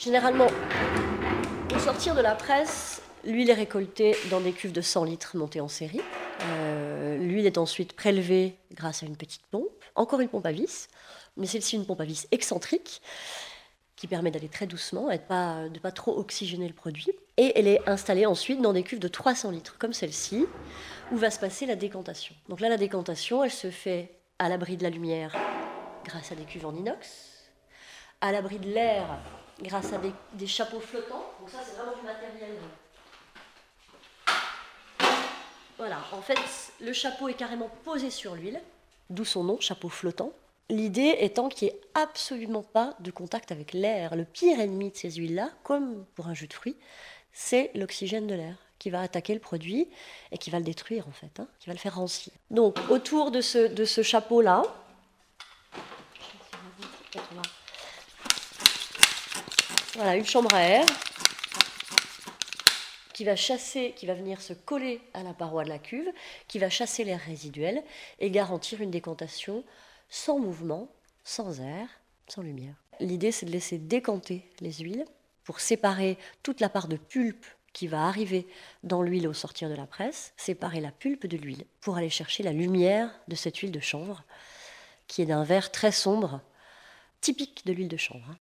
Généralement, au sortir de la presse, l'huile est récoltée dans des cuves de 100 litres montées en série. Euh, l'huile est ensuite prélevée grâce à une petite pompe, encore une pompe à vis, mais celle-ci une pompe à vis excentrique qui permet d'aller très doucement et de pas, de pas trop oxygéner le produit. Et elle est installée ensuite dans des cuves de 300 litres, comme celle-ci, où va se passer la décantation. Donc là, la décantation, elle se fait à l'abri de la lumière grâce à des cuves en inox, à l'abri de l'air grâce à des, chapeaux flottants. Donc ça, c'est vraiment du matériel. Voilà, en fait, le chapeau est carrément posé sur l'huile, d'où son nom, chapeau flottant. L'idée étant qu'il n'y ait absolument pas de contact avec l'air. Le pire ennemi de ces huiles-là, comme pour un jus de fruits, c'est l'oxygène de l'air qui va attaquer le produit et qui va le détruire en fait, hein, qui va le faire rancir. Donc autour de ce, de ce chapeau-là, voilà une chambre à air qui va chasser, qui va venir se coller à la paroi de la cuve, qui va chasser l'air résiduel et garantir une décantation sans mouvement, sans air, sans lumière. L'idée, c'est de laisser décanter les huiles pour séparer toute la part de pulpe qui va arriver dans l'huile au sortir de la presse, séparer la pulpe de l'huile pour aller chercher la lumière de cette huile de chanvre, qui est d'un vert très sombre, typique de l'huile de chanvre.